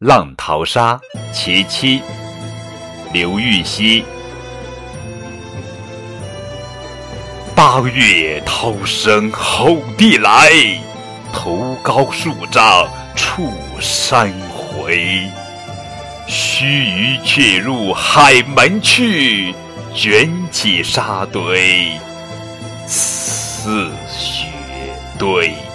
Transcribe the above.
浪淘沙其七刘禹锡八月涛声吼地来头高数丈触山回。须臾却入海门去卷起沙堆似雪堆。